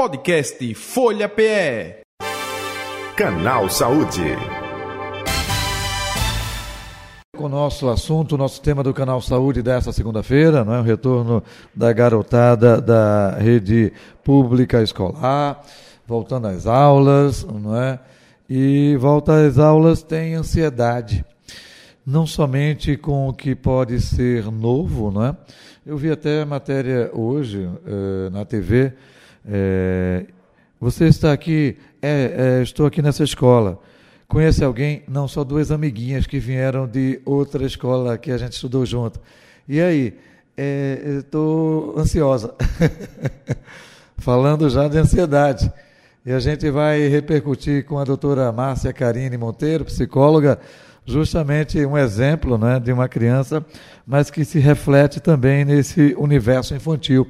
Podcast Folha PE. Canal Saúde. Com o nosso assunto, nosso tema do Canal Saúde dessa segunda-feira, não é o retorno da garotada da rede pública escolar, voltando às aulas, não é? E volta às aulas tem ansiedade, não somente com o que pode ser novo, não é? Eu vi até matéria hoje eh, na TV é, você está aqui, é, é, estou aqui nessa escola. Conhece alguém? Não, só duas amiguinhas que vieram de outra escola que a gente estudou junto. E aí? Estou ansiosa. Falando já de ansiedade. E a gente vai repercutir com a doutora Márcia Karine Monteiro, psicóloga, justamente um exemplo né, de uma criança, mas que se reflete também nesse universo infantil.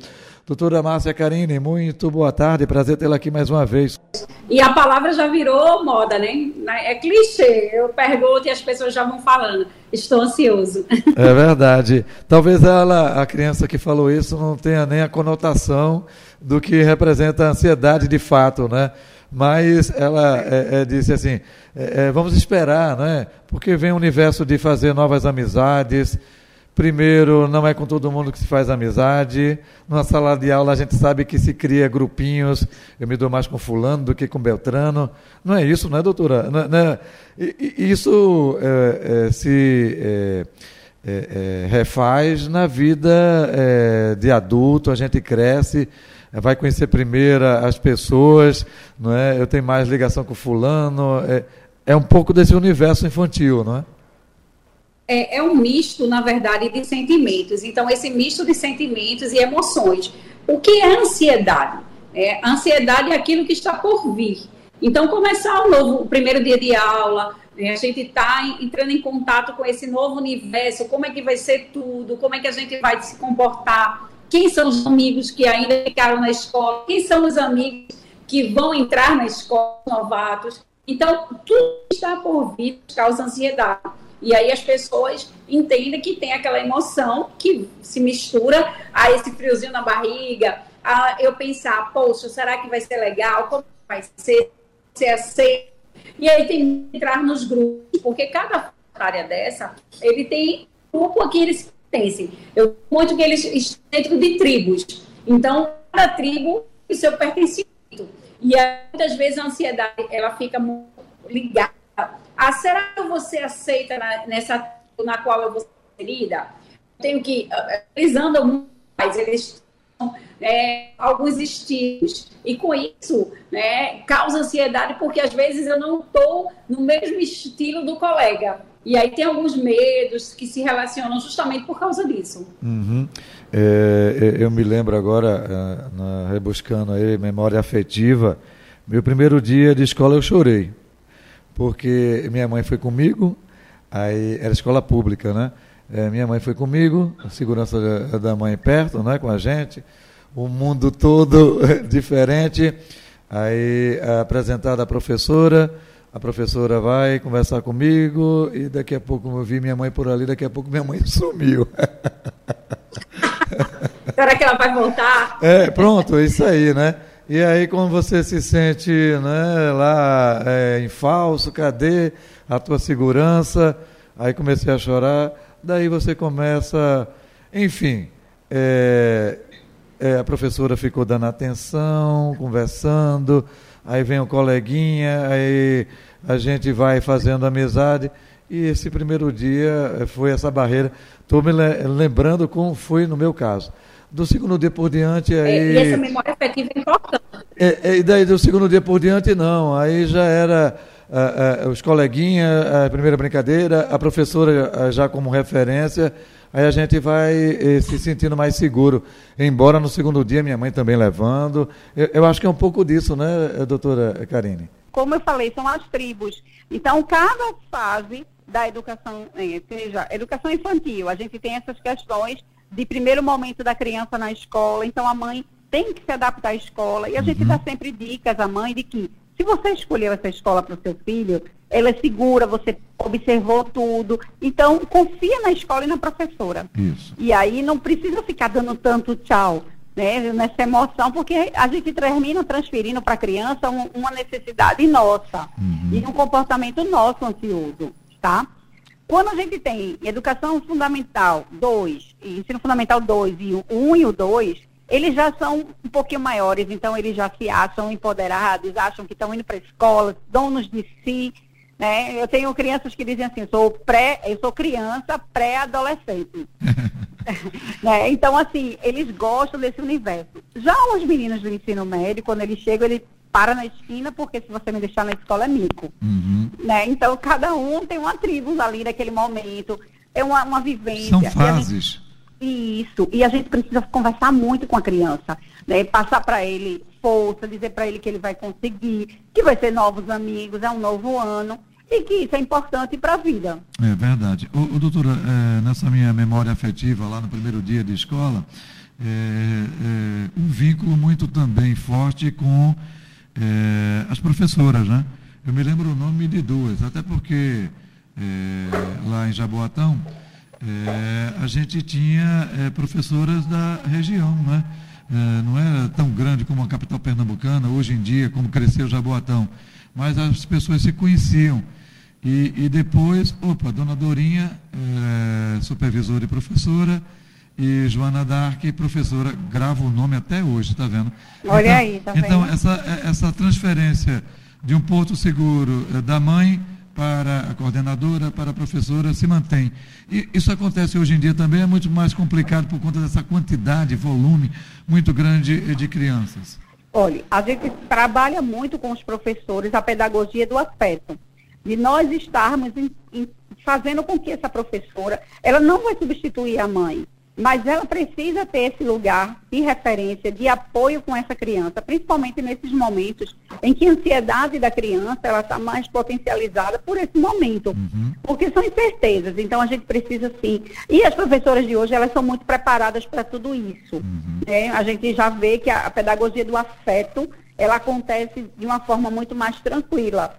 Doutora Márcia Carine, muito boa tarde, prazer tê-la aqui mais uma vez. E a palavra já virou moda, né? É clichê, eu pergunto e as pessoas já vão falando, estou ansioso. É verdade. Talvez ela, a criança que falou isso, não tenha nem a conotação do que representa a ansiedade de fato, né? Mas ela é, é, disse assim, é, é vamos esperar, né? Porque vem o universo de fazer novas amizades, Primeiro, não é com todo mundo que se faz amizade. Numa sala de aula a gente sabe que se cria grupinhos. Eu me dou mais com fulano do que com Beltrano. Não é isso, não é, doutora? Não, não é, isso é, é, se é, é, é, refaz na vida de adulto. A gente cresce, vai conhecer primeiro as pessoas. Não é? Eu tenho mais ligação com fulano. É, é um pouco desse universo infantil, não é? É, é um misto, na verdade, de sentimentos. Então, esse misto de sentimentos e emoções. O que é ansiedade? É, ansiedade é aquilo que está por vir. Então, começar o novo, o primeiro dia de aula, né, a gente está entrando em contato com esse novo universo, como é que vai ser tudo, como é que a gente vai se comportar, quem são os amigos que ainda ficaram na escola, quem são os amigos que vão entrar na escola, novatos. Então, tudo está por vir causa ansiedade. E aí as pessoas entendem que tem aquela emoção que se mistura a esse friozinho na barriga, a eu pensar, poxa, será que vai ser legal? Como vai ser? Ser aceito? E aí tem que entrar nos grupos, porque cada área dessa, ele tem grupo a que eles pertencem. Eu muito que eles estão dentro de tribos. Então, cada tribo tem seu pertencimento. E aí, muitas vezes a ansiedade, ela fica muito ligada ah, será que ser aceita na, nessa na qual eu vou ser inserida? Tenho que. Eles andam muito mais, eles é, alguns estilos. E com isso, né, causa ansiedade, porque às vezes eu não estou no mesmo estilo do colega. E aí tem alguns medos que se relacionam justamente por causa disso. Uhum. É, eu me lembro agora, na, rebuscando aí, memória afetiva, meu primeiro dia de escola eu chorei porque minha mãe foi comigo, aí era escola pública, né? É, minha mãe foi comigo, a segurança da, mãe perto, né, com a gente, o mundo todo diferente. Aí apresentada a professora, a professora vai conversar comigo e daqui a pouco eu vi minha mãe por ali, daqui a pouco minha mãe sumiu. Será que ela vai voltar? É, pronto, é isso aí, né? E aí, quando você se sente né, lá é, em falso, cadê a tua segurança? Aí comecei a chorar. Daí você começa, enfim, é, é, a professora ficou dando atenção, conversando. Aí vem o coleguinha, aí a gente vai fazendo amizade. E esse primeiro dia é, foi essa barreira. Estou me lembrando como foi no meu caso. Do segundo dia por diante. Aí... É, e essa memória afetiva é importante. É, é, e daí do segundo dia por diante, não. Aí já era uh, uh, os coleguinhas, a primeira brincadeira, a professora já como referência. Aí a gente vai eh, se sentindo mais seguro. Embora no segundo dia minha mãe também levando. Eu, eu acho que é um pouco disso, né, doutora Karine? Como eu falei, são as tribos. Então, cada fase da educação, eh, seja educação infantil, a gente tem essas questões de primeiro momento da criança na escola, então a mãe tem que se adaptar à escola. E a uhum. gente dá sempre dicas à mãe de que se você escolheu essa escola para o seu filho, ela é segura, você observou tudo. Então, confia na escola e na professora. Isso. E aí não precisa ficar dando tanto tchau. né, nessa emoção, porque a gente termina transferindo para a criança um, uma necessidade nossa uhum. e um comportamento nosso ansioso, tá? Quando a gente tem educação fundamental 2, ensino fundamental 2 e o 1 um e o 2, eles já são um pouquinho maiores, então eles já se acham empoderados, acham que estão indo para a escola, donos de si, né? Eu tenho crianças que dizem assim, sou pré, eu sou criança pré-adolescente. né? Então, assim, eles gostam desse universo. Já os meninos do ensino médio, quando eles chegam, ele para na esquina, porque se você me deixar na escola é mico. Uhum. Né? Então, cada um tem uma tribo ali naquele momento, é uma, uma vivência. São fases. Gente, isso, e a gente precisa conversar muito com a criança, né? passar para ele força, dizer para ele que ele vai conseguir, que vai ser novos amigos, é um novo ano e que isso é importante para a vida. É verdade. O, o doutora, é, nessa minha memória afetiva, lá no primeiro dia de escola, é, é, um vínculo muito também forte com é, as professoras, né? Eu me lembro o nome de duas, até porque é, lá em Jaboatão é, a gente tinha professoras da região, né? não era tão grande como a capital pernambucana, hoje em dia, como cresceu Jaboatão, mas as pessoas se conheciam. E, e depois, opa, dona Dorinha, supervisora e professora, e Joana Dark, professora, grava o nome até hoje, está vendo? Olha então, aí, tá Então, vendo? Essa, essa transferência de um porto seguro é, da mãe para a coordenadora, para a professora, se mantém. E isso acontece hoje em dia também, é muito mais complicado por conta dessa quantidade, volume muito grande de crianças. Olha, a gente trabalha muito com os professores a pedagogia do afeto de nós estarmos em, em, fazendo com que essa professora, ela não vai substituir a mãe, mas ela precisa ter esse lugar de referência, de apoio com essa criança, principalmente nesses momentos em que a ansiedade da criança ela está mais potencializada por esse momento, uhum. porque são incertezas. Então a gente precisa sim. E as professoras de hoje elas são muito preparadas para tudo isso. Uhum. Né? A gente já vê que a, a pedagogia do afeto ela acontece de uma forma muito mais tranquila.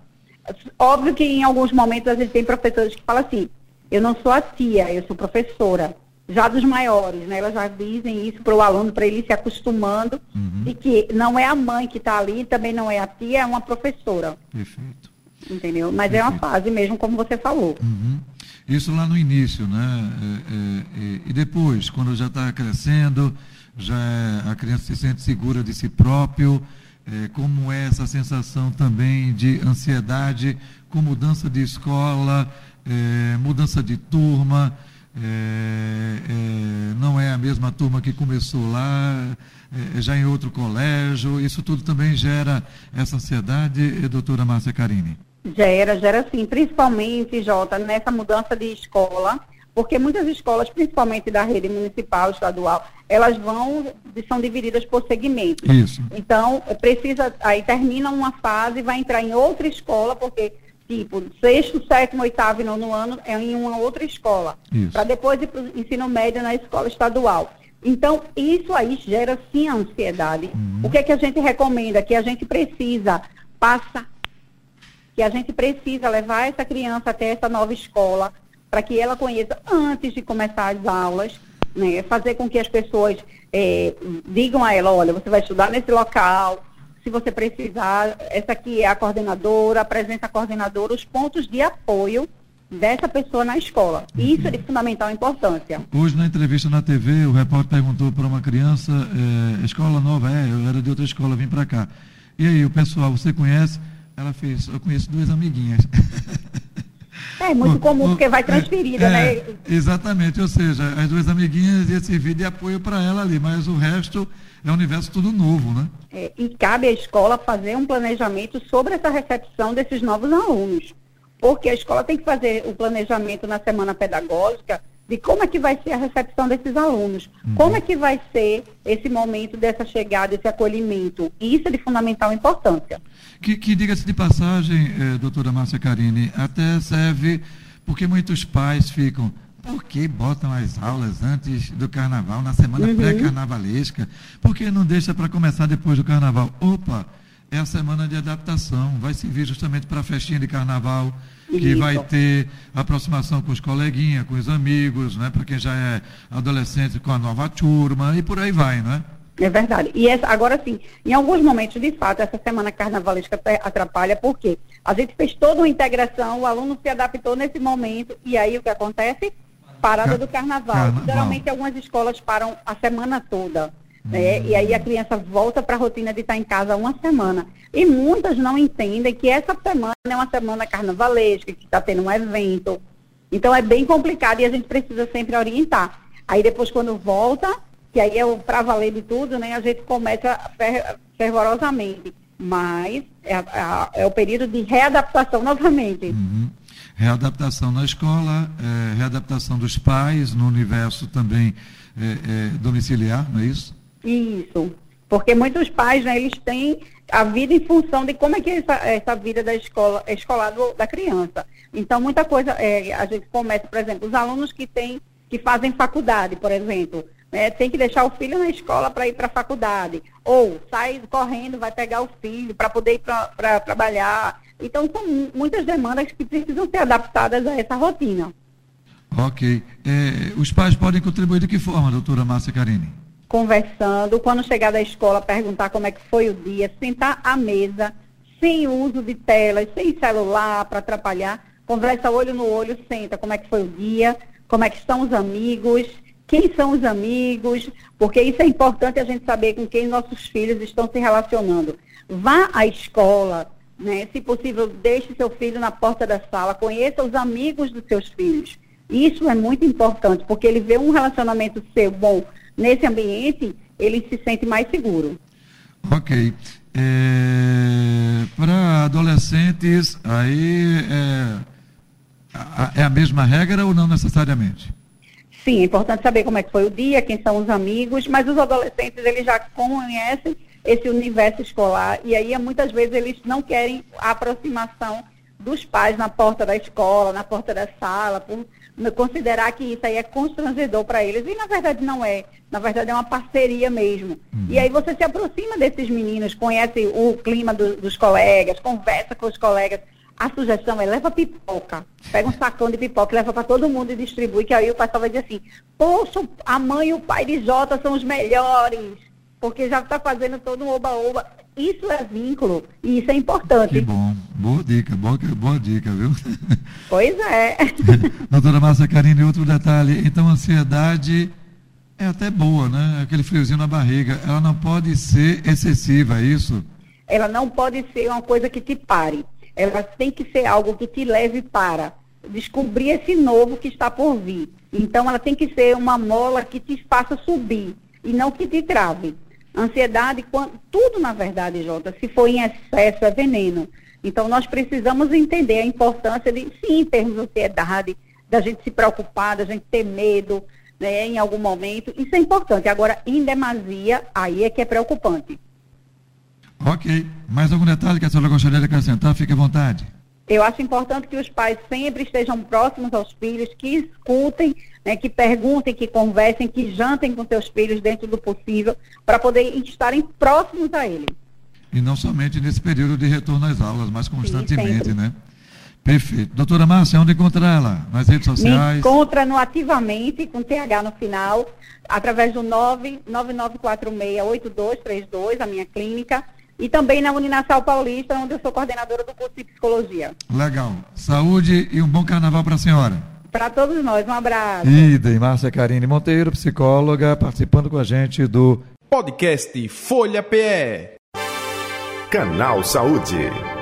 Óbvio que em alguns momentos a gente tem professores que falam assim, eu não sou a tia, eu sou professora. Já dos maiores, né? Elas já dizem isso para o aluno, para ele se acostumando, uhum. de que não é a mãe que está ali, também não é a tia, é uma professora. Perfeito. Entendeu? Mas Perfeito. é uma fase mesmo, como você falou. Uhum. Isso lá no início, né? É, é, é, e depois, quando já está crescendo, já é, a criança se sente segura de si próprio, é, como é essa sensação também de ansiedade com mudança de escola, é, mudança de turma, é, é não é a mesma turma que começou lá, é, já em outro colégio, isso tudo também gera essa ansiedade, doutora Márcia Carini? Gera, gera sim, principalmente, Jota, nessa mudança de escola, porque muitas escolas, principalmente da rede municipal, estadual, elas vão, são divididas por segmentos. Isso. Então, precisa, aí termina uma fase, e vai entrar em outra escola, porque, tipo, sexto, sétimo, oitavo e nono ano é em uma outra escola. Para depois ir para o ensino médio na escola estadual. Então, isso aí gera sim ansiedade. Uhum. O que é que a gente recomenda? Que a gente precisa passar, que a gente precisa levar essa criança até essa nova escola, para que ela conheça antes de começar as aulas, né? fazer com que as pessoas é, digam a ela, olha, você vai estudar nesse local, se você precisar, essa aqui é a coordenadora, apresenta a coordenadora, os pontos de apoio dessa pessoa na escola. Isso é de fundamental importância. Hoje, na entrevista na TV, o repórter perguntou para uma criança, é, escola nova, é, eu era de outra escola, vim para cá. E aí, o pessoal, você conhece? Ela fez, eu conheço duas amiguinhas. É muito comum, porque vai transferida, é, né? Exatamente, ou seja, as duas amiguinhas iam servir de apoio para ela ali, mas o resto é um universo tudo novo, né? É, e cabe à escola fazer um planejamento sobre essa recepção desses novos alunos. Porque a escola tem que fazer o planejamento na semana pedagógica de como é que vai ser a recepção desses alunos, uhum. como é que vai ser esse momento dessa chegada, esse acolhimento. E isso é de fundamental importância. Que, que diga-se de passagem, eh, doutora Márcia Carini, até serve porque muitos pais ficam, por que botam as aulas antes do carnaval, na semana uhum. pré-carnavalesca? Por que não deixa para começar depois do carnaval? Opa, é a semana de adaptação, vai servir justamente para a festinha de carnaval, que vai ter aproximação com os coleguinhas, com os amigos, né? para quem já é adolescente com a nova turma, e por aí vai, não é? É verdade. E essa, agora sim, em alguns momentos, de fato, essa semana carnavalesca atrapalha, porque a gente fez toda uma integração, o aluno se adaptou nesse momento, e aí o que acontece? Parada do carnaval. carnaval. Geralmente algumas escolas param a semana toda. Né? Hum. E aí a criança volta para a rotina de estar em casa uma semana. E muitas não entendem que essa semana é uma semana carnavalesca, que está tendo um evento. Então é bem complicado e a gente precisa sempre orientar. Aí depois quando volta, que aí é o para valer de tudo, né? A gente começa fer fervorosamente. Mas é, é, é, o período de readaptação novamente. Uhum. Readaptação na escola, é, readaptação dos pais no universo também é, é, domiciliar, não é isso? Isso. Porque muitos pais, né, eles têm a vida em função de como é que é essa, essa vida da escola, escolar do, da criança. Então, muita coisa, é, a gente começa, por exemplo, os alunos que têm, que fazem faculdade, por exemplo, né, tem que deixar o filho na escola para ir para a faculdade. Ou sai correndo, vai pegar o filho para poder ir para trabalhar. Então, são muitas demandas que precisam ser adaptadas a essa rotina. Ok. É, os pais podem contribuir de que forma, doutora Márcia Carini? Conversando, quando chegar da escola, perguntar como é que foi o dia, sentar à mesa, sem uso de telas, sem celular para atrapalhar, conversa olho no olho, senta como é que foi o dia, como é que estão os amigos, quem são os amigos, porque isso é importante a gente saber com quem nossos filhos estão se relacionando. Vá à escola, né? se possível, deixe seu filho na porta da sala, conheça os amigos dos seus filhos. Isso é muito importante, porque ele vê um relacionamento seu bom nesse ambiente, ele se sente mais seguro. Ok. É, Para adolescentes, aí é, é a mesma regra ou não necessariamente? Sim, é importante saber como é que foi o dia, quem são os amigos, mas os adolescentes, eles já conhecem esse universo escolar e aí muitas vezes eles não querem a aproximação dos pais na porta da escola, na porta da sala, por considerar que isso aí é constrangedor para eles. E na verdade não é. Na verdade é uma parceria mesmo. Uhum. E aí você se aproxima desses meninos, conhece o clima do, dos colegas, conversa com os colegas. A sugestão é leva pipoca. Pega um sacão de pipoca, leva para todo mundo e distribui, que aí o pessoal vai dizer assim, poxa, a mãe e o pai de Jota são os melhores, porque já está fazendo todo um oba-oba. Isso é vínculo e isso é importante. Que bom. Boa dica, boa, boa dica, viu? Pois é. Doutora Márcia Carine, outro detalhe. Então, a ansiedade é até boa, né? Aquele friozinho na barriga. Ela não pode ser excessiva, é isso? Ela não pode ser uma coisa que te pare ela tem que ser algo que te leve para descobrir esse novo que está por vir. Então, ela tem que ser uma mola que te faça subir e não que te trave. Ansiedade, tudo na verdade, Jota, se for em excesso, é veneno. Então, nós precisamos entender a importância de, sim, termos ansiedade, da gente se preocupar, da gente ter medo, né, em algum momento. Isso é importante. Agora, em demasia, aí é que é preocupante. Ok. Mais algum detalhe que a senhora gostaria de acrescentar? Fique à vontade. Eu acho importante que os pais sempre estejam próximos aos filhos, que escutem, né, que perguntem, que conversem, que jantem com seus filhos dentro do possível, para poder estarem próximos a ele. E não somente nesse período de retorno às aulas, mas constantemente, Sim, né? Perfeito. Doutora Márcia, onde encontra ela? Nas redes sociais? Me encontra no Ativamente, com TH no final, através do 999468232, a minha clínica e também na Uninasal Paulista, onde eu sou coordenadora do curso de psicologia. Legal. Saúde e um bom carnaval para a senhora. Para todos nós, um abraço. Idem, Márcia Karine Monteiro, psicóloga, participando com a gente do podcast Folha PE. Canal Saúde.